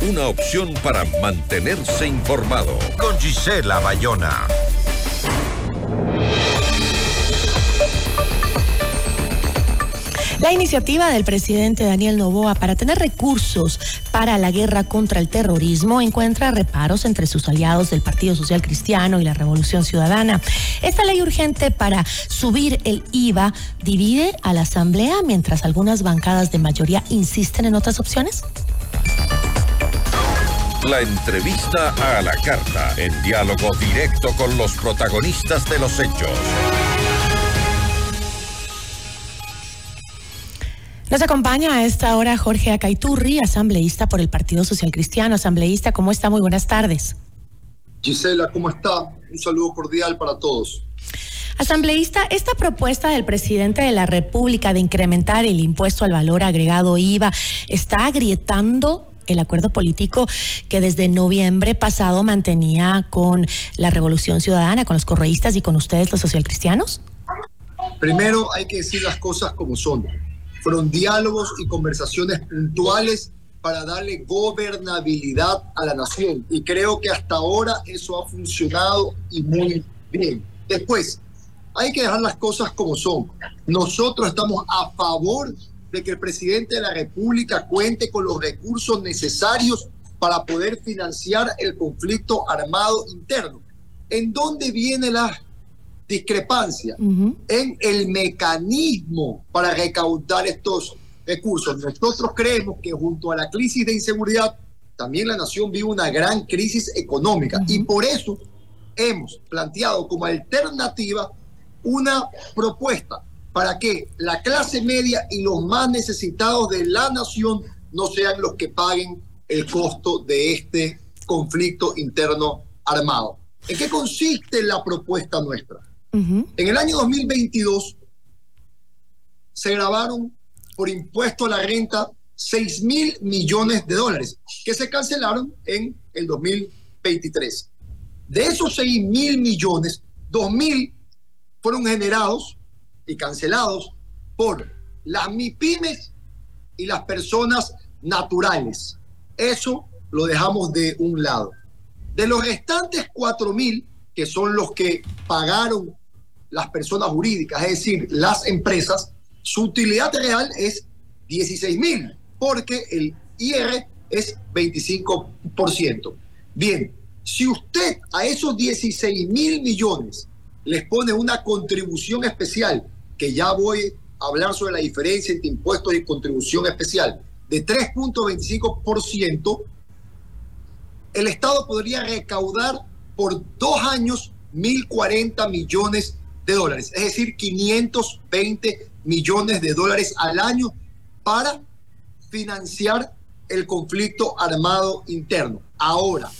una opción para mantenerse informado. Con Gisela Bayona. La iniciativa del presidente Daniel Novoa para tener recursos para la guerra contra el terrorismo encuentra reparos entre sus aliados del Partido Social Cristiano y la Revolución Ciudadana. Esta ley urgente para subir el IVA divide a la Asamblea mientras algunas bancadas de mayoría insisten en otras opciones. La entrevista a la carta, en diálogo directo con los protagonistas de los hechos. Nos acompaña a esta hora Jorge Acaiturri, asambleísta por el Partido Social Cristiano. Asambleísta, ¿cómo está? Muy buenas tardes. Gisela, ¿cómo está? Un saludo cordial para todos. Asambleísta, esta propuesta del presidente de la República de incrementar el impuesto al valor agregado IVA está agrietando el acuerdo político que desde noviembre pasado mantenía con la Revolución Ciudadana, con los correístas y con ustedes los socialcristianos? Primero hay que decir las cosas como son fueron diálogos y conversaciones puntuales para darle gobernabilidad a la nación. Y creo que hasta ahora eso ha funcionado y muy bien. Después, hay que dejar las cosas como son. Nosotros estamos a favor de que el presidente de la República cuente con los recursos necesarios para poder financiar el conflicto armado interno. ¿En dónde viene la discrepancia en el mecanismo para recaudar estos recursos. Nosotros creemos que junto a la crisis de inseguridad, también la nación vive una gran crisis económica y por eso hemos planteado como alternativa una propuesta para que la clase media y los más necesitados de la nación no sean los que paguen el costo de este conflicto interno armado. ¿En qué consiste la propuesta nuestra? En el año 2022 se grabaron por impuesto a la renta 6 mil millones de dólares que se cancelaron en el 2023. De esos 6 mil millones, 2 mil fueron generados y cancelados por las MIPIMES y las personas naturales. Eso lo dejamos de un lado. De los restantes 4 mil, que son los que pagaron las personas jurídicas, es decir, las empresas, su utilidad real es 16 mil, porque el IR es 25%. Bien, si usted a esos 16 mil millones les pone una contribución especial, que ya voy a hablar sobre la diferencia entre impuestos y contribución especial, de 3.25%, el Estado podría recaudar por dos años 1.040 millones de dólares, es decir, 520 millones de dólares al año para financiar el conflicto armado interno. Ahora,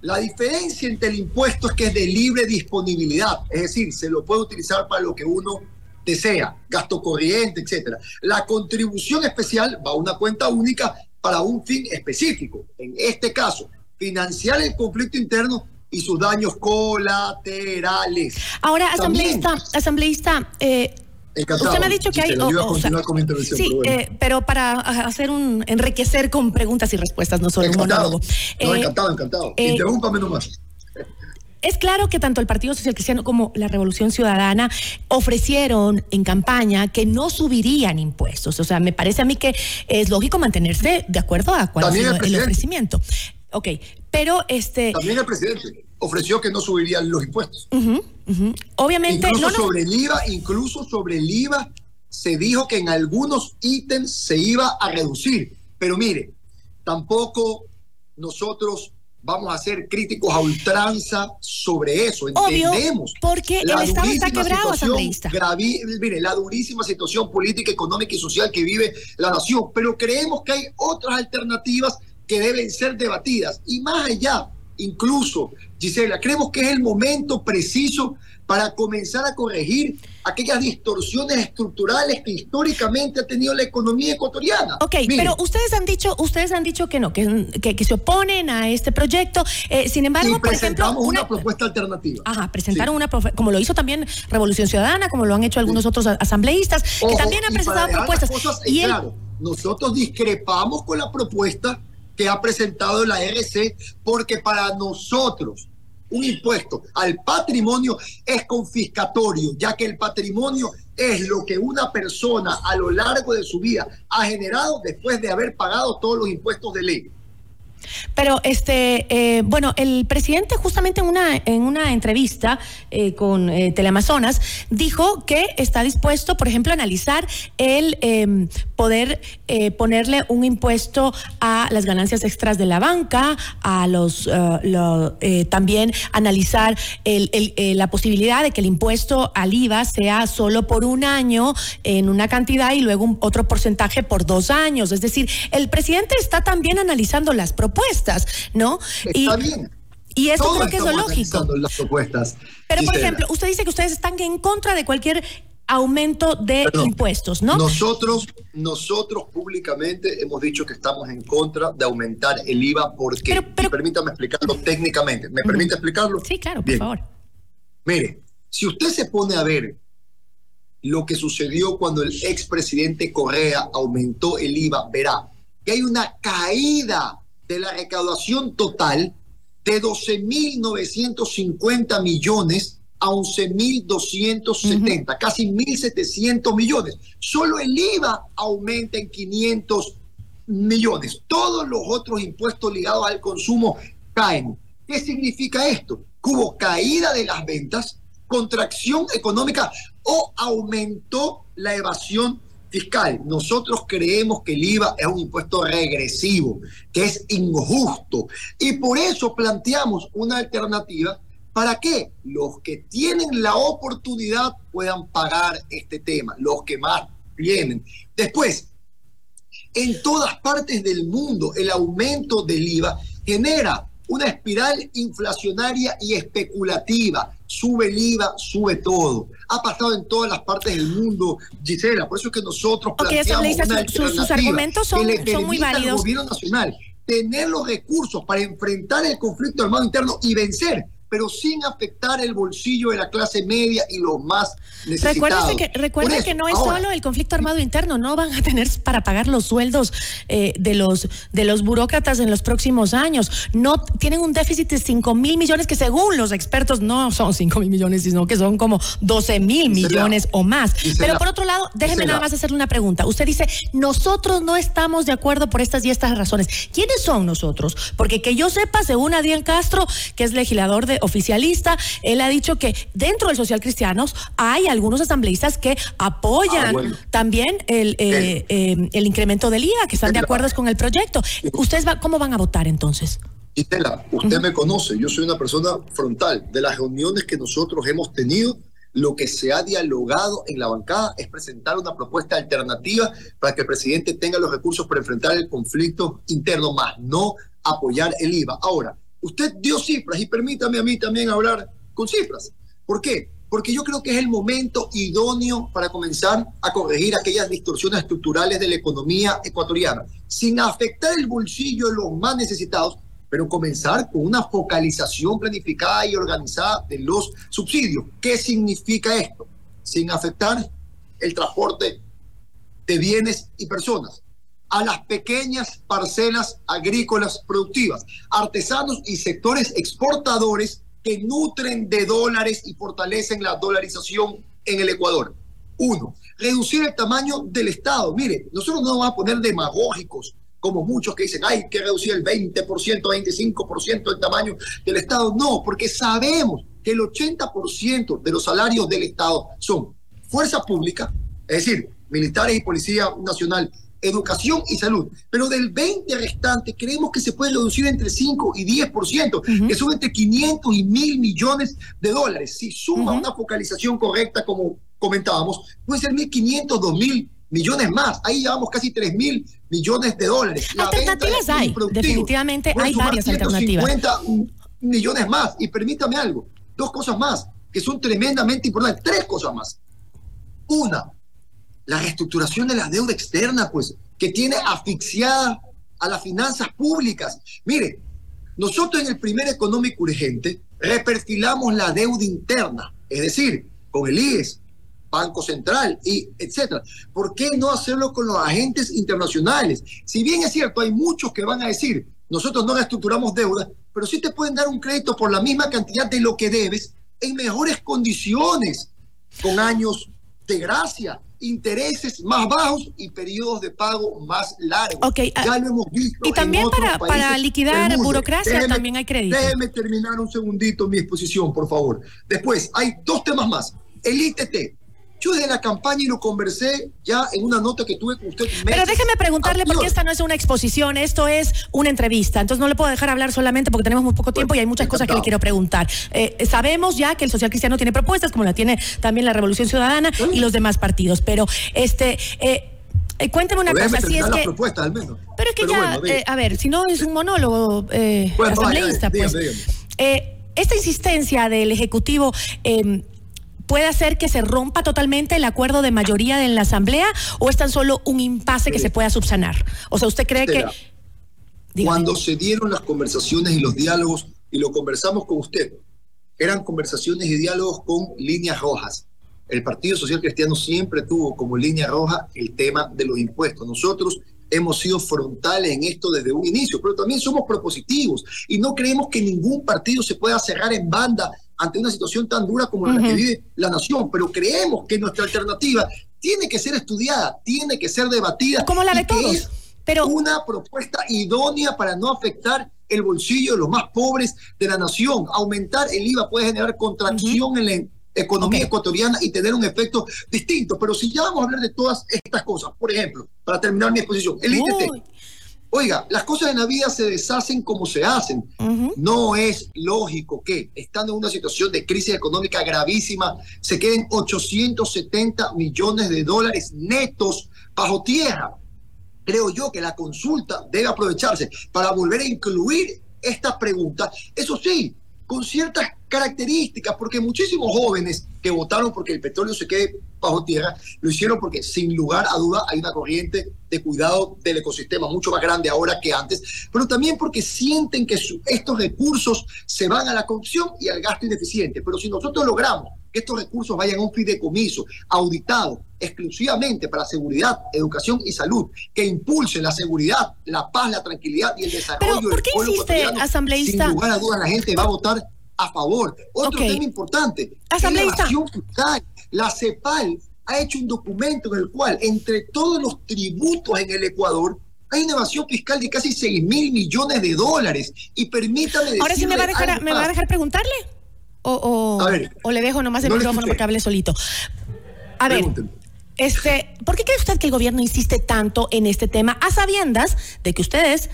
la diferencia entre el impuesto es que es de libre disponibilidad, es decir, se lo puede utilizar para lo que uno desea, gasto corriente, etc. La contribución especial va a una cuenta única para un fin específico. En este caso, financiar el conflicto interno y sus daños colaterales. Ahora, asambleísta, asambleísta, eh, Usted me ha dicho que hay. sí, pero, eh, pero, para hacer un. enriquecer con preguntas y respuestas, no solo un monólogo. No, eh, encantado, encantado. Eh, Interrúmpame nomás. Es claro que tanto el Partido Social Cristiano como la Revolución Ciudadana ofrecieron en campaña que no subirían impuestos. O sea, me parece a mí que es lógico mantenerse de acuerdo a cuál es el, el ofrecimiento. Ok, pero este... También el presidente ofreció que no subirían los impuestos. Obviamente... Incluso sobre el IVA, incluso sobre el IVA se dijo que en algunos ítems se iba a reducir. Pero mire, tampoco nosotros vamos a ser críticos a ultranza sobre eso. Entendemos. porque el Estado está quebrado, mire, la durísima situación política, económica y social que vive la nación. Pero creemos que hay otras alternativas que deben ser debatidas. Y más allá, incluso, Gisela, creemos que es el momento preciso para comenzar a corregir aquellas distorsiones estructurales que históricamente ha tenido la economía ecuatoriana. Ok, pero ustedes han dicho, ustedes han dicho que no, que, que, se oponen a este proyecto. Eh, sin embargo, por ejemplo, una, propuesta alternativa. Ajá, presentaron una como lo hizo también Revolución Ciudadana, como lo han hecho algunos otros asambleístas, que también han presentado propuestas. y claro, nosotros discrepamos con la propuesta que ha presentado la RC, porque para nosotros un impuesto al patrimonio es confiscatorio, ya que el patrimonio es lo que una persona a lo largo de su vida ha generado después de haber pagado todos los impuestos de ley. Pero este, eh, bueno, el presidente justamente en una en una entrevista eh, con eh, Teleamazonas dijo que está dispuesto, por ejemplo, a analizar el em, poder ponerle un impuesto a las ganancias extras de la banca, a los también analizar la posibilidad de que el impuesto al IVA sea solo por un año en una cantidad y luego otro porcentaje por dos años. Es decir, el presidente está también analizando las propuestas propuestas, ¿no? Está y, bien. Y eso creo que es lo lógico. Las propuestas. Pero, por ejemplo, usted dice que ustedes están en contra de cualquier aumento de impuestos, ¿no? Nosotros, nosotros públicamente hemos dicho que estamos en contra de aumentar el IVA porque, permítame explicarlo técnicamente. ¿Me permite explicarlo? Sí, claro, por favor. Mire, si usted se pone a ver lo que sucedió cuando el expresidente Correa aumentó el IVA, verá que hay una caída de la recaudación total de 12.950 millones a 11.270, casi 1.700 millones. Solo el IVA aumenta en 500 millones. Todos los otros impuestos ligados al consumo caen. ¿Qué significa esto? Que hubo caída de las ventas, contracción económica o aumentó la evasión fiscal. Nosotros creemos que el IVA es un impuesto regresivo, que es injusto. Y por eso planteamos una alternativa para que los que tienen la oportunidad puedan pagar este tema, los que más tienen. Después, en todas partes del mundo el aumento del IVA genera una espiral inflacionaria y especulativa. Sube el IVA, sube todo. Ha pasado en todas las partes del mundo, Gisela. Por eso es que nosotros planteamos una sus, argumentos son, son muy válidos. Al gobierno nacional tener los recursos para enfrentar el conflicto armado interno y vencer pero sin afectar el bolsillo de la clase media y los más necesitados. que, recuerde que no es solo el conflicto armado interno, no van a tener para pagar los sueldos eh, de, los, de los burócratas en los próximos años. No tienen un déficit de 5 mil millones que según los expertos no son 5 mil millones, sino que son como 12 mil millones o más. Pero por otro lado, déjeme nada más hacerle una pregunta. Usted dice, nosotros no estamos de acuerdo por estas y estas razones. ¿Quiénes son nosotros? Porque que yo sepa, según Adrián Castro, que es legislador de oficialista, él ha dicho que dentro del social cristianos hay algunos asambleístas que apoyan ah, también el, eh, eh, el incremento del IVA, que están de acuerdo con el proyecto. ¿Ustedes va, cómo van a votar entonces? Estela, usted me conoce, yo soy una persona frontal. De las reuniones que nosotros hemos tenido, lo que se ha dialogado en la bancada es presentar una propuesta alternativa para que el presidente tenga los recursos para enfrentar el conflicto interno, más no apoyar el IVA. Ahora, Usted dio cifras y permítame a mí también hablar con cifras. ¿Por qué? Porque yo creo que es el momento idóneo para comenzar a corregir aquellas distorsiones estructurales de la economía ecuatoriana, sin afectar el bolsillo de los más necesitados, pero comenzar con una focalización planificada y organizada de los subsidios. ¿Qué significa esto? Sin afectar el transporte de bienes y personas a las pequeñas parcelas agrícolas productivas, artesanos y sectores exportadores que nutren de dólares y fortalecen la dolarización en el Ecuador. Uno, reducir el tamaño del Estado. Mire, nosotros no vamos a poner demagógicos como muchos que dicen, hay que reducir el 20%, 25% del tamaño del Estado. No, porque sabemos que el 80% de los salarios del Estado son fuerza pública, es decir, militares y policía nacional, educación y salud. Pero del 20 restante creemos que se puede reducir entre 5 y 10%, que son entre 500 y 1000 millones de dólares. Si suma una focalización correcta, como comentábamos, puede ser 1.500, 2.000 millones más. Ahí llevamos casi 3 mil millones de dólares. alternativas hay, definitivamente hay varias alternativas. 50 millones más. Y permítame algo, dos cosas más que son tremendamente importantes, tres cosas más. Una, la reestructuración de la deuda externa, pues, que tiene asfixiada a las finanzas públicas. Mire, nosotros en el primer económico urgente reperfilamos la deuda interna, es decir, con el IES, Banco Central y etcétera. ¿Por qué no hacerlo con los agentes internacionales? Si bien es cierto, hay muchos que van a decir nosotros no reestructuramos deuda, pero sí te pueden dar un crédito por la misma cantidad de lo que debes en mejores condiciones, con años de gracia, intereses más bajos y periodos de pago más largos. Okay, ya lo hemos visto. Y también para, para liquidar burocracia también hay crédito. Déjeme terminar un segundito mi exposición, por favor. Después, hay dos temas más. El ITT, yo desde la campaña y lo conversé ya en una nota que tuve con usted. Pero déjeme preguntarle, porque esta no es una exposición, esto es una entrevista. Entonces no le puedo dejar hablar solamente porque tenemos muy poco tiempo y hay muchas cosas que le quiero preguntar. Eh, sabemos ya que el social cristiano tiene propuestas, como la tiene también la Revolución Ciudadana y los demás partidos. Pero este. Eh, eh cuénteme una cosa, si es que. Propuesta, al menos. Pero es que ya, eh, a ver, si no es un monólogo eh, asambleísta, pues. esta insistencia del Ejecutivo em, puede hacer que se rompa totalmente el acuerdo de mayoría en la Asamblea o es tan solo un impasse que se pueda subsanar? O sea, ¿usted cree que... Cuando se dieron las conversaciones y los diálogos, y lo conversamos con usted, eran conversaciones y diálogos con líneas rojas. El Partido Social Cristiano siempre tuvo como línea roja el tema de los impuestos. Nosotros hemos sido frontales en esto desde un inicio, pero también somos propositivos y no creemos que ningún partido se pueda cerrar en banda ante una situación tan dura como la que vive la nación, pero creemos que nuestra alternativa tiene que ser estudiada, tiene que ser debatida. Como la de todos. Es pero una propuesta idónea para no afectar el bolsillo de los más pobres de la nación. Aumentar el IVA puede generar contracción en la economía ecuatoriana y tener un efecto distinto. Pero si ya vamos a hablar de todas estas cosas, por ejemplo, para terminar mi exposición, el ITT. Oiga, las cosas en la vida se deshacen como se hacen. No es lógico que, estando en una situación de crisis económica gravísima, se queden 870 millones de dólares netos bajo tierra. Creo yo que la consulta debe aprovecharse para volver a incluir esta pregunta. Eso sí, con ciertas características, porque muchísimos jóvenes que votaron porque el petróleo se quede bajo tierra, lo hicieron porque sin lugar a duda hay una corriente de cuidado del ecosistema mucho más grande ahora que antes, pero también porque sienten que estos recursos se van a la corrupción y al gasto ineficiente. Pero si nosotros logramos que estos recursos vayan a un fideicomiso auditado exclusivamente para seguridad, educación y salud, que impulse la seguridad, la paz, la tranquilidad y el desarrollo ¿Pero ¿por qué insiste, asambleísta? Sin lugar a dudas la gente va a votar a favor. Otro tema importante, asambleísta. La CEPAL ha hecho un documento en el cual, entre todos los tributos en el Ecuador, hay una evasión fiscal de casi 6 mil millones de dólares. Y permítame Ahora sí me va a dejar, ¿me va a dejar preguntarle. O, o, le dejo nomás el micrófono porque hable solito. A ver. Este, ¿Por qué cree usted que el gobierno insiste tanto en este tema a sabiendas de que ustedes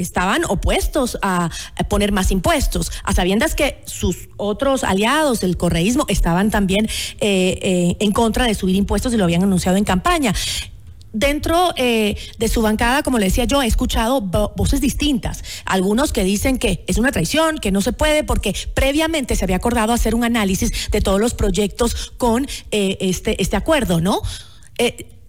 estaban opuestos a poner más impuestos, a sabiendas que sus otros aliados del correísmo estaban también eh, eh, en contra de subir impuestos y lo habían anunciado en campaña. Dentro eh, de su bancada, como le decía yo, he escuchado voces distintas. Algunos que dicen que es una traición, que no se puede, porque previamente se había acordado hacer un análisis de todos los proyectos con este, este acuerdo, ¿no?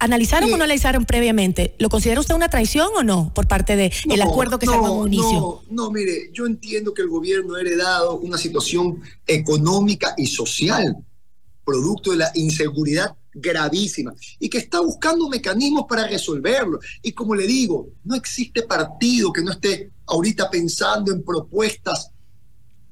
¿Analizaron o no analizaron previamente? ¿Lo considera usted una traición o no por parte del el acuerdo que se armó en un inicio? No, no, mire, yo entiendo que el gobierno ha heredado una situación económica y social, producto de la inseguridad gravísima, y que está buscando mecanismos para resolverlo. Y como le digo, no existe partido que no esté ahorita pensando en propuestas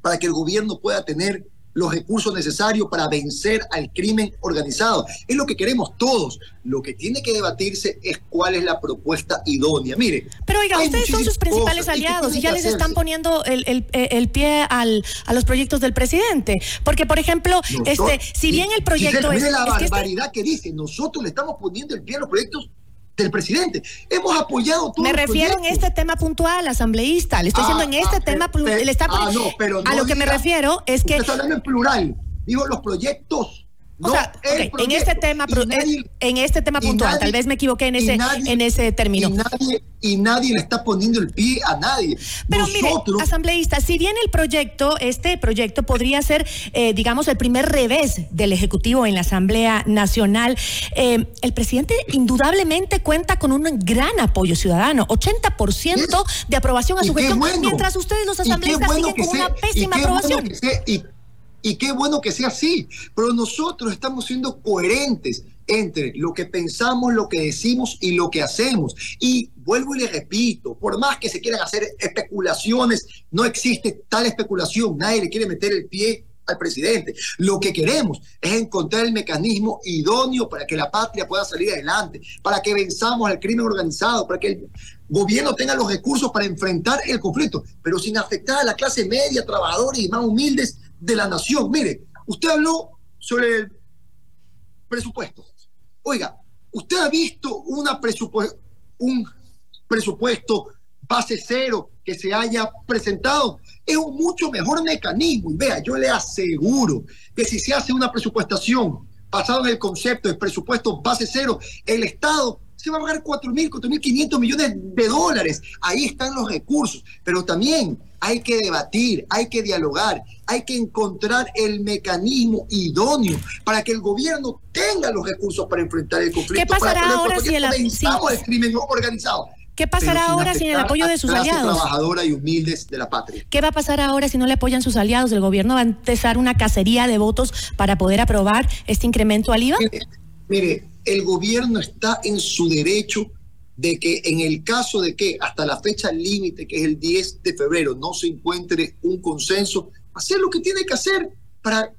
para que el gobierno pueda tener los recursos necesarios para vencer al crimen organizado. Es lo que queremos todos. Lo que tiene que debatirse es cuál es la propuesta idónea. Mire. Pero oiga, ustedes son sus principales aliados y ya les están poniendo el, pie al, a los proyectos del presidente. Porque, por ejemplo, este, si bien el proyecto es. la este barbaridad que, dice, nosotros le estamos poniendo el pie a los proyectos del presidente. Hemos apoyado todo. Me refiero en este tema puntual, asambleísta. Le estoy diciendo en este ah, tema. ah, no, pero a lo que me refiero es que. está hablando en plural. Digo, los proyectos o sea, en este tema, en este tema puntual, tal vez me equivoqué en ese, en ese término. Y nadie, y nadie le está poniendo el pie a nadie. Pero mire, asambleísta, si bien el proyecto, este proyecto podría ser, eh, digamos, el primer revés del Ejecutivo en la Asamblea Nacional, eh, el presidente indudablemente cuenta con un gran apoyo ciudadano, 80% de aprobación a su gestión, mientras ustedes los asambleístas siguen con una pésima aprobación. Y qué bueno que sea así, pero nosotros estamos siendo coherentes entre lo que pensamos, lo que decimos y lo que hacemos. Y vuelvo y le repito, por más que se quieran hacer especulaciones, no existe tal especulación, nadie le quiere meter el pie al presidente. Lo que queremos es encontrar el mecanismo idóneo para que la patria pueda salir adelante, para que venzamos al crimen organizado, para que el gobierno tenga los recursos para enfrentar el conflicto, pero sin afectar a la clase media, trabajadores y más humildes de la nación. Mire, usted habló sobre el presupuesto. Oiga, ¿usted ha visto una un presupuesto base cero que se haya presentado? Es un mucho mejor mecanismo. Y vea, yo le aseguro que si se hace una presupuestación basada en el concepto de presupuesto base cero, el Estado se va a pagar 4.000, 4.500 millones de dólares. Ahí están los recursos. Pero también hay que debatir, hay que dialogar, hay que encontrar el mecanismo idóneo para que el gobierno tenga los recursos para enfrentar el conflicto. ¿Qué pasará ahora si el, el crimen organizado? ¿Qué pasará ahora sin el apoyo de sus aliados? trabajadora y humildes de la patria. ¿Qué va a pasar ahora si no le apoyan sus aliados? ¿El gobierno va a empezar una cacería de votos para poder aprobar este incremento al IVA? mire el gobierno está en su derecho de que en el caso de que hasta la fecha límite, que es el 10 de febrero, no se encuentre un consenso, hacer lo que tiene que hacer para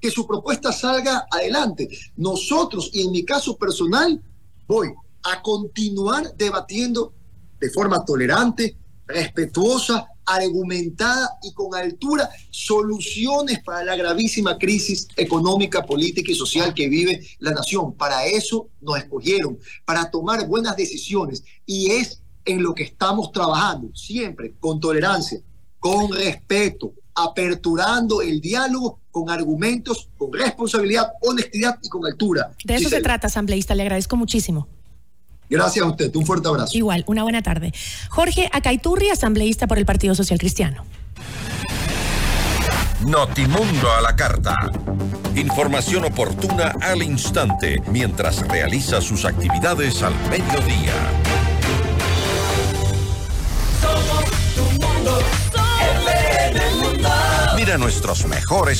que su propuesta salga adelante. Nosotros, y en mi caso personal, voy a continuar debatiendo de forma tolerante, respetuosa, argumentada y con altura soluciones para la gravísima crisis económica, política y social que vive la nación. Para eso nos escogieron, para tomar buenas decisiones y es en lo que estamos trabajando, siempre con tolerancia, con respeto, aperturando el diálogo con argumentos, con responsabilidad, honestidad y con altura. De eso se trata, asambleísta. Le agradezco muchísimo. Gracias a usted, un fuerte abrazo. Igual, una buena tarde. Jorge Acaiturri, asambleísta por el Partido Social Cristiano. Notimundo a la carta. Información oportuna al instante mientras realiza sus actividades al mediodía. Mira nuestros mejores